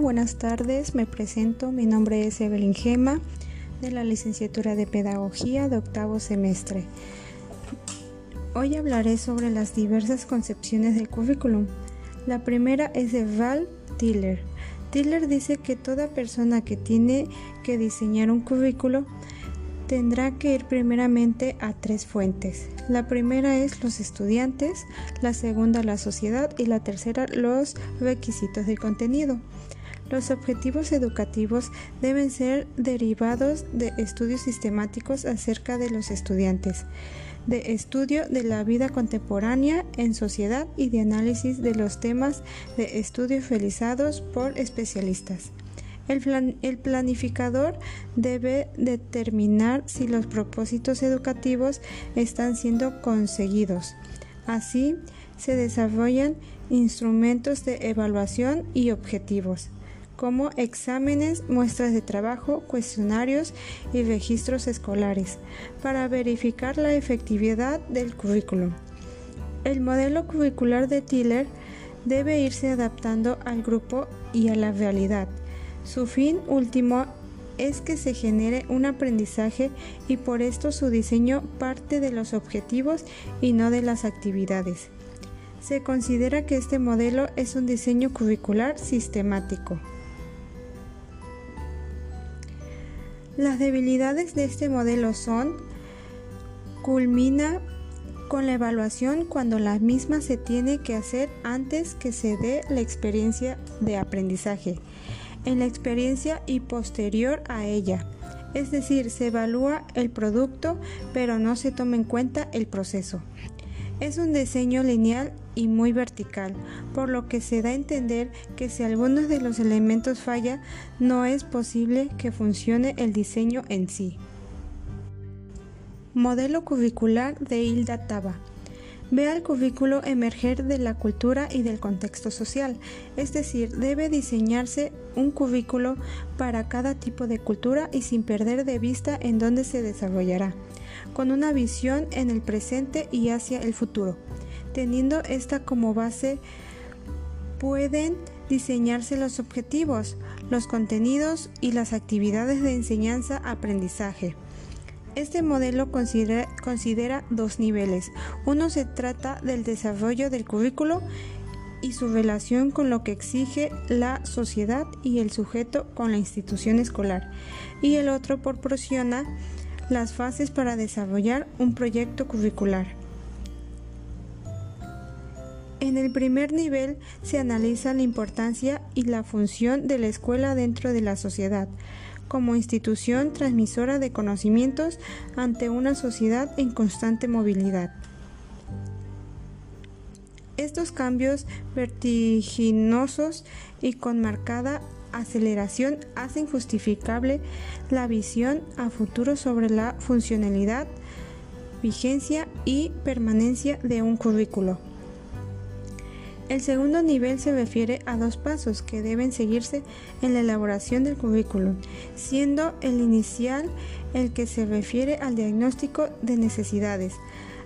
Buenas tardes, me presento, mi nombre es Evelyn Gema de la licenciatura de Pedagogía de octavo semestre. Hoy hablaré sobre las diversas concepciones del currículum. La primera es de Val Tiller. Tiller dice que toda persona que tiene que diseñar un currículo tendrá que ir primeramente a tres fuentes. La primera es los estudiantes, la segunda la sociedad y la tercera los requisitos del contenido. Los objetivos educativos deben ser derivados de estudios sistemáticos acerca de los estudiantes, de estudio de la vida contemporánea en sociedad y de análisis de los temas de estudios realizados por especialistas. El, planificador debe determinar si los propósitos educativos están siendo conseguidos. Así, se desarrollan instrumentos de evaluación y objetivos, como exámenes, muestras de trabajo, cuestionarios y registros escolares, para verificar la efectividad del currículum. El modelo curricular de Tiller debe irse adaptando al grupo y a la realidad su fin último es que se genere un aprendizaje y por esto su diseño parte de los objetivos y no de las actividades. Se considera que este modelo es un diseño curricular sistemático. Las debilidades de este modelo son culmina con la evaluación cuando la misma se tiene que hacer antes que se dé la experiencia de aprendizaje en la experiencia y posterior a ella. Es decir, se evalúa el producto pero no se toma en cuenta el proceso. Es un diseño lineal y muy vertical, por lo que se da a entender que si alguno de los elementos falla, no es posible que funcione el diseño en sí. Modelo curricular de Hilda Taba. Ve al currículo emerger de la cultura y del contexto social, es decir, debe diseñarse un currículo para cada tipo de cultura y sin perder de vista en dónde se desarrollará, con una visión en el presente y hacia el futuro. Teniendo esta como base, pueden diseñarse los objetivos, los contenidos y las actividades de enseñanza-aprendizaje. Este modelo considera, dos niveles. Uno se trata del desarrollo del currículo y su relación con lo que exige la sociedad y el sujeto con la institución escolar. Y el otro proporciona las fases para desarrollar un proyecto curricular. En el primer nivel se analiza la importancia y la función de la escuela dentro de la sociedad como institución transmisora de conocimientos ante una sociedad en constante movilidad. Estos cambios vertiginosos y con marcada aceleración hacen justificable la visión a futuro sobre la funcionalidad, vigencia y permanencia de un currículo. El segundo nivel se refiere a dos pasos que deben seguirse en la elaboración del currículum, siendo el inicial el que se refiere al diagnóstico de necesidades,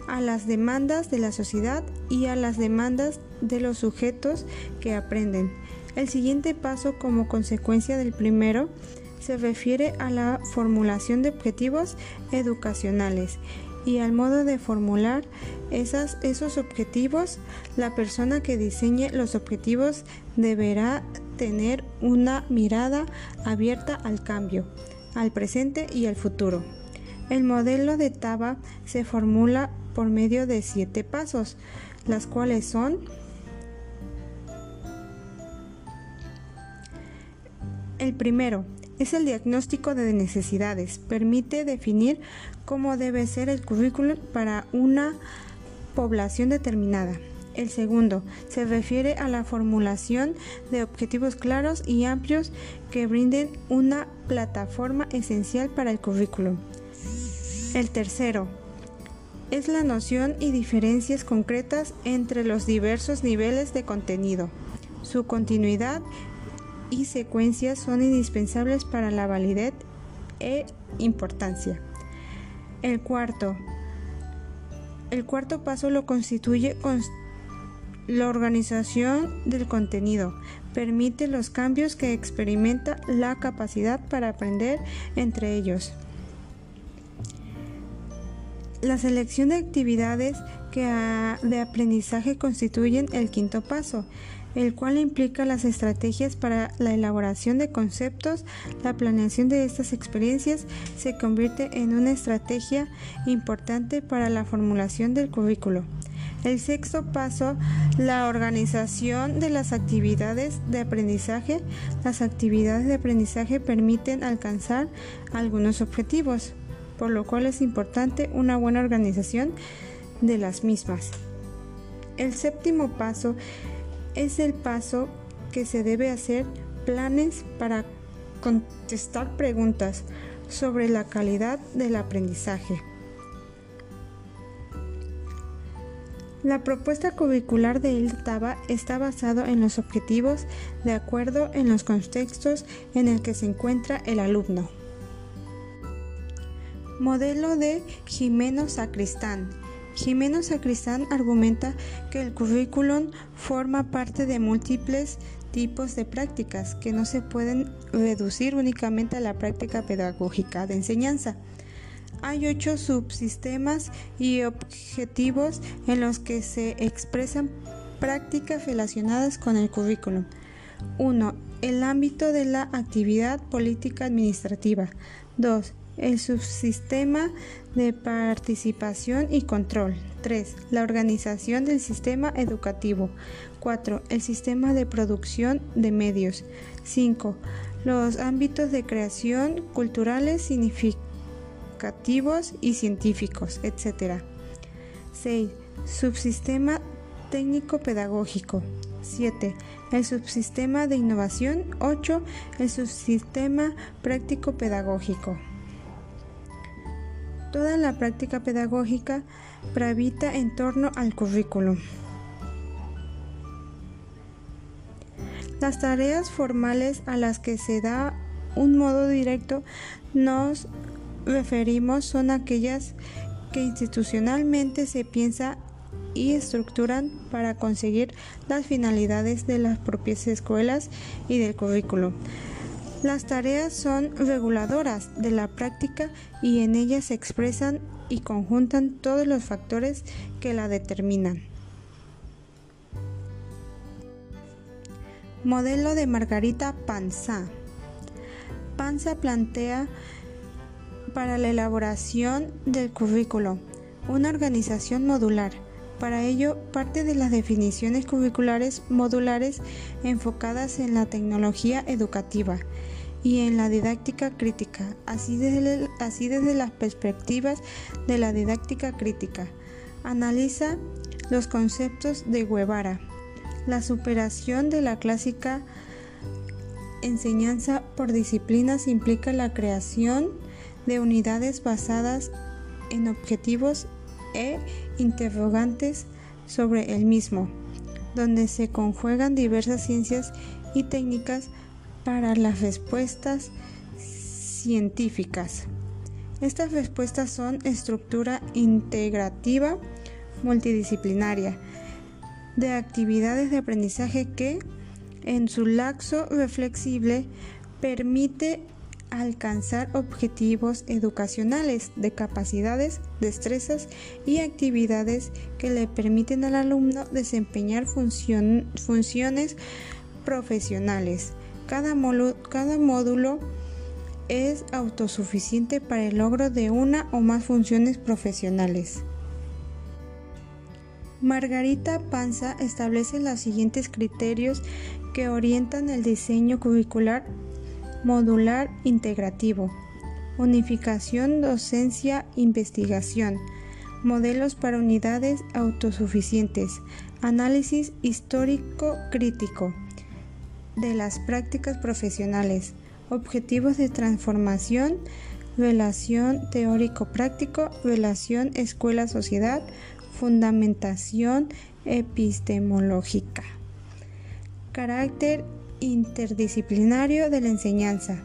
a las demandas de la sociedad y a las demandas de los sujetos que aprenden. El siguiente paso como consecuencia del primero se refiere a la formulación de objetivos educacionales y al modo de formular esos objetivos, la persona que diseñe los objetivos deberá tener una mirada abierta al cambio, al presente y al futuro. El modelo de TABA se formula por medio de siete pasos, las cuales son el primero, es el diagnóstico de necesidades. Permite definir cómo debe ser el currículum para una población determinada. El segundo se refiere a la formulación de objetivos claros y amplios que brinden una plataforma esencial para el currículum. El tercero es la noción y diferencias concretas entre los diversos niveles de contenido, su continuidad y secuencias son indispensables para la validez e importancia. El cuarto. El cuarto paso lo constituye la organización del contenido. permite los cambios que experimenta la capacidad para aprender entre ellos. La selección de actividades de aprendizaje constituyen el quinto paso, el cual implica las estrategias para la elaboración de conceptos. La planeación de estas experiencias se convierte en una estrategia importante para la formulación del currículo. El sexto paso, la organización de las actividades de aprendizaje. Las actividades de aprendizaje permiten alcanzar algunos objetivos, por lo cual es importante una buena organización de las mismas. El séptimo paso es el paso que se debe hacer planes para contestar preguntas sobre la calidad del aprendizaje. La propuesta curricular de ILTABA está basada en los objetivos de acuerdo en los contextos en el que se encuentra el alumno. Modelo de Jimeno Sacristán. Jimeno Sacristán argumenta que el currículum forma parte de múltiples tipos de prácticas que no se pueden reducir únicamente a la práctica pedagógica de enseñanza hay ocho subsistemas y objetivos en los que se expresan prácticas relacionadas con el currículum. 1. El ámbito de la actividad política administrativa. 2. El subsistema de participación y control. 3. La organización del sistema educativo. 4. El sistema de producción de medios. 5. Los ámbitos de creación culturales significativos y científicos, etc. 6. Subsistema técnico-pedagógico. 7. El subsistema de innovación. 8. El subsistema práctico-pedagógico. Toda la práctica pedagógica gravita en torno al currículum. Las tareas formales a las que se da un modo directo nos referimos son aquellas que institucionalmente se piensa y estructuran para conseguir las finalidades de las propias escuelas y del currículo. Las tareas son reguladoras de la práctica y en ellas se expresan y conjuntan todos los factores que la determinan. Modelo de Margarita Panza. Panza plantea para la elaboración del currículo, una organización modular. Para ello, parte de las definiciones curriculares modulares enfocadas en la tecnología educativa y en la didáctica crítica, así desde, las perspectivas de la didáctica crítica. Analiza los conceptos de Guevara, la superación de la clásica enseñanza por disciplinas implica la creación de unidades basadas en objetivos e interrogantes sobre el mismo, donde se conjuegan diversas ciencias y técnicas para las respuestas científicas. Estas respuestas son estructura integrativa multidisciplinaria de actividades de aprendizaje que, en su laxo reflexible, permite alcanzar objetivos educacionales de capacidades, destrezas y actividades que le permiten al alumno desempeñar funciones profesionales. Cada, módulo es autosuficiente para el logro de una o más funciones profesionales. Margarita Panza establece los siguientes criterios que orientan el diseño curricular modular integrativo, unificación, docencia, investigación, modelos para unidades autosuficientes, análisis histórico crítico de las prácticas profesionales, objetivos de transformación, relación teórico-práctico, relación escuela-sociedad, fundamentación epistemológica. Carácter interdisciplinario de la enseñanza,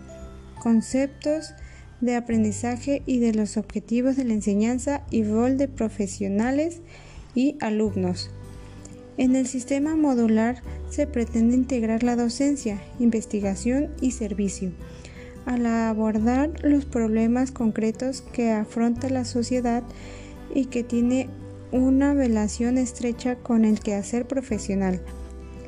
conceptos de aprendizaje y de los objetivos de la enseñanza y rol de profesionales y alumnos. En el sistema modular se pretende integrar la docencia, investigación y servicio al abordar los problemas concretos que afronta la sociedad y que tiene una relación estrecha con el quehacer profesional.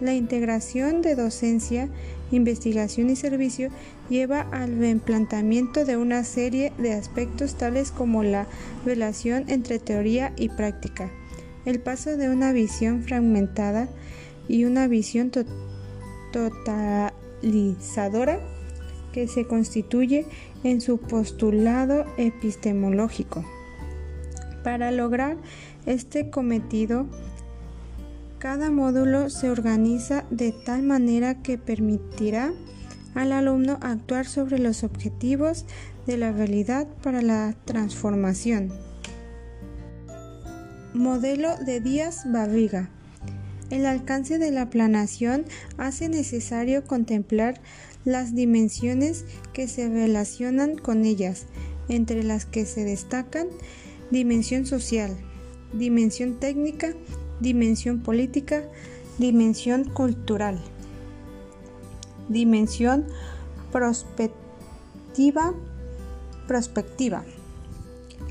La integración de docencia, investigación y servicio lleva al replanteamiento de una serie de aspectos tales como la relación entre teoría y práctica, el paso de una visión fragmentada y una visión totalizadora que se constituye en su postulado epistemológico. Para lograr este cometido, cada módulo se organiza de tal manera que permitirá al alumno actuar sobre los objetivos de la realidad para la transformación. Modelo de Díaz Barriga. El alcance de la planación hace necesario contemplar las dimensiones que se relacionan con ellas, entre las que se destacan dimensión social, dimensión técnica, dimensión política, dimensión cultural, dimensión prospectiva, prospectiva.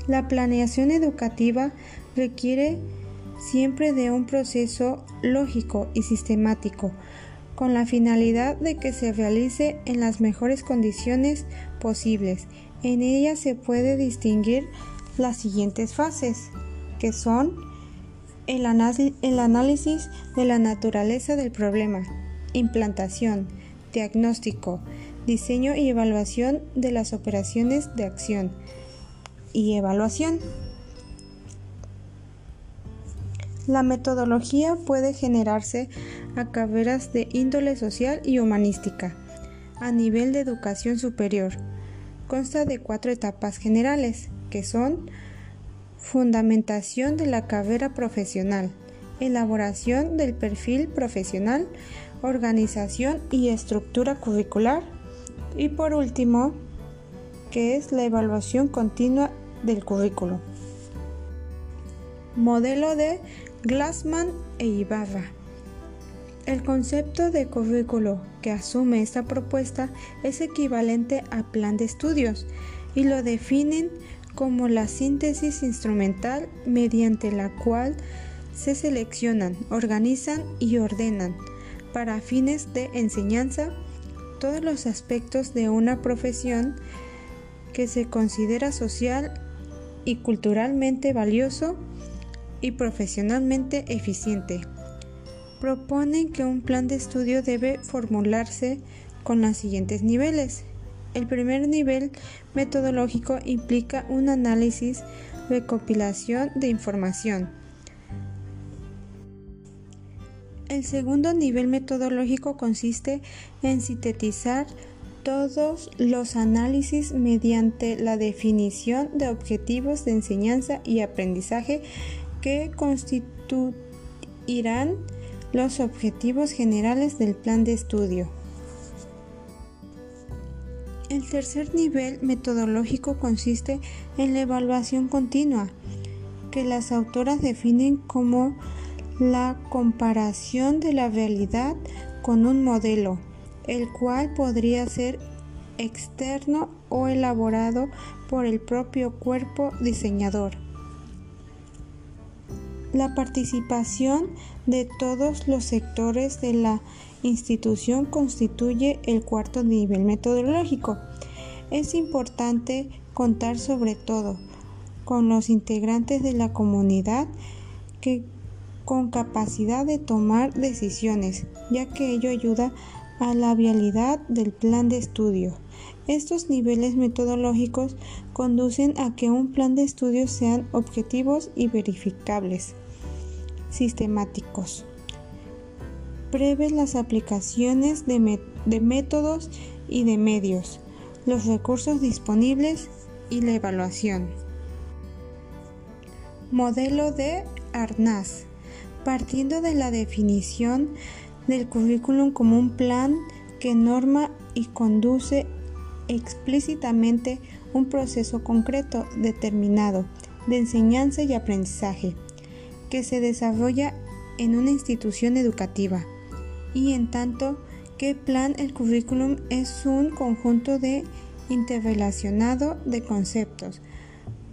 La planeación educativa requiere siempre de un proceso lógico y sistemático, con la finalidad de que se realice en las mejores condiciones posibles. En ella se puede distinguir las siguientes fases, que son el, el análisis de la naturaleza del problema, implantación, diagnóstico, diseño y evaluación de las operaciones de acción y evaluación. La metodología puede generarse a carreras de índole social y humanística a nivel de educación superior. Consta de cuatro etapas generales, que son fundamentación de la carrera profesional, elaboración del perfil profesional, organización y estructura curricular y por último, que es la evaluación continua del currículo. Modelo de Glassman e Ibarra. El concepto de currículo que asume esta propuesta es equivalente a plan de estudios y lo definen como la síntesis instrumental mediante la cual se seleccionan, organizan y ordenan para fines de enseñanza todos los aspectos de una profesión que se considera social y culturalmente valioso y profesionalmente eficiente. Proponen que un plan de estudio debe formularse con los siguientes niveles. El primer nivel metodológico implica un análisis, recopilación de información. El segundo nivel metodológico consiste en sintetizar todos los análisis mediante la definición de objetivos de enseñanza y aprendizaje que constituirán los objetivos generales del plan de estudio. El tercer nivel metodológico consiste en la evaluación continua, que las autoras definen como la comparación de la realidad con un modelo, el cual podría ser externo o elaborado por el propio cuerpo diseñador. La participación de todos los sectores de la institución constituye el cuarto nivel metodológico. Es importante contar sobre todo con los integrantes de la comunidad que con capacidad de tomar decisiones, ya que ello ayuda a la vialidad del plan de estudio. Estos niveles metodológicos conducen a que un plan de estudio sean objetivos y verificables, sistemáticos. Prevé las aplicaciones de, de métodos y de medios, los recursos disponibles y la evaluación. Modelo de Arnaz. Partiendo de la definición del currículum como un plan que norma y conduce explícitamente un proceso concreto determinado de enseñanza y aprendizaje que se desarrolla en una institución educativa. Y en tanto que plan el currículum es un conjunto de interrelacionado de conceptos,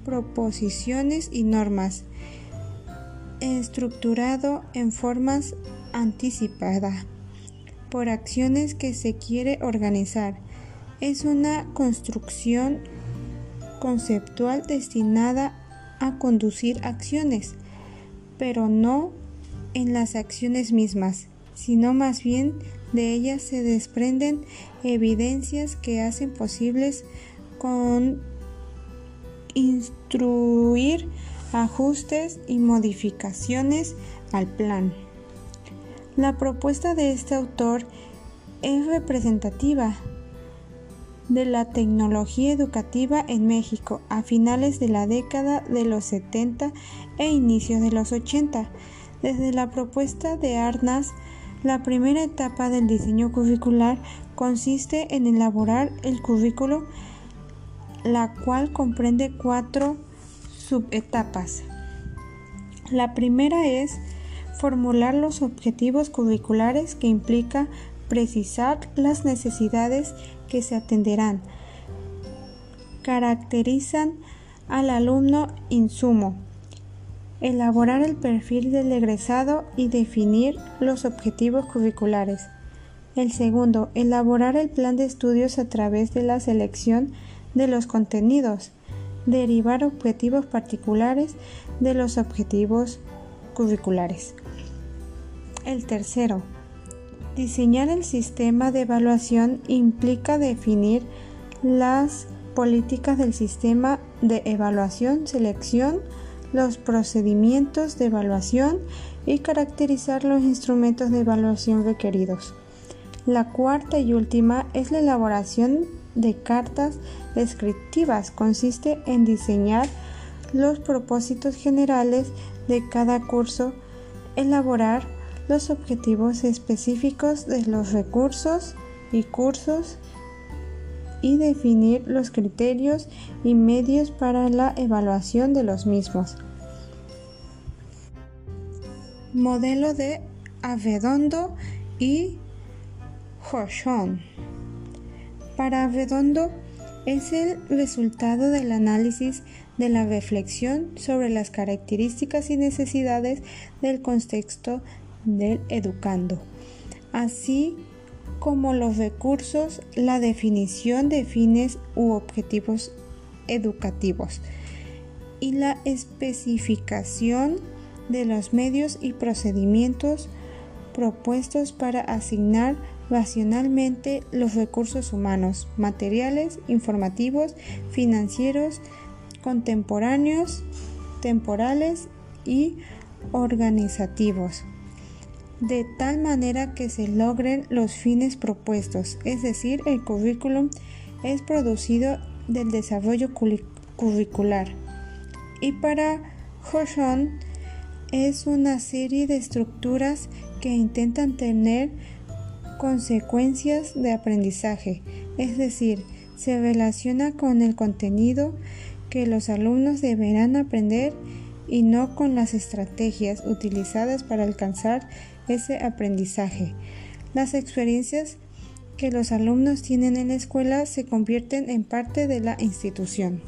proposiciones y normas, estructurado en formas anticipadas por acciones que se quiere organizar. Es una construcción conceptual destinada a conducir acciones, pero no en las acciones mismas, sino más bien de ellas se desprenden evidencias que hacen posibles con instruir ajustes y modificaciones al plan. La propuesta de este autor es representativa de la tecnología educativa en México a finales de la década de los 70 e inicios de los 80. Desde la propuesta de Arnas, la primera etapa del diseño curricular consiste en elaborar el currículo, la cual comprende cuatro subetapas. La primera es formular los objetivos curriculares que implica precisar las necesidades que se atenderán. Caracterizan al alumno insumo. Elaborar el perfil del egresado y definir los objetivos curriculares. El segundo, elaborar el plan de estudios a través de la selección de los contenidos. Derivar objetivos particulares de los objetivos curriculares. El tercero, Diseñar el sistema de evaluación implica definir las políticas del sistema de evaluación, selección, los procedimientos de evaluación y caracterizar los instrumentos de evaluación requeridos. La cuarta y última es la elaboración de cartas descriptivas. Consiste en diseñar los propósitos generales de cada curso, elaborar los objetivos específicos de los recursos y cursos y definir los criterios y medios para la evaluación de los mismos. Modelo de Avedondo y Hoshon. Para Avedondo es el resultado del análisis de la reflexión sobre las características y necesidades del contexto del educando, así como los recursos, la definición de fines u objetivos educativos y la especificación de los medios y procedimientos propuestos para asignar racionalmente los recursos humanos, materiales, informativos, financieros, contemporáneos, temporales y organizativos de tal manera que se logren los fines propuestos, es decir, el currículum es producido del desarrollo curricular. Y para Hoshon es una serie de estructuras que intentan tener consecuencias de aprendizaje, es decir, se relaciona con el contenido que los alumnos deberán aprender y no con las estrategias utilizadas para alcanzar ese aprendizaje. Las experiencias que los alumnos tienen en la escuela se convierten en parte de la institución.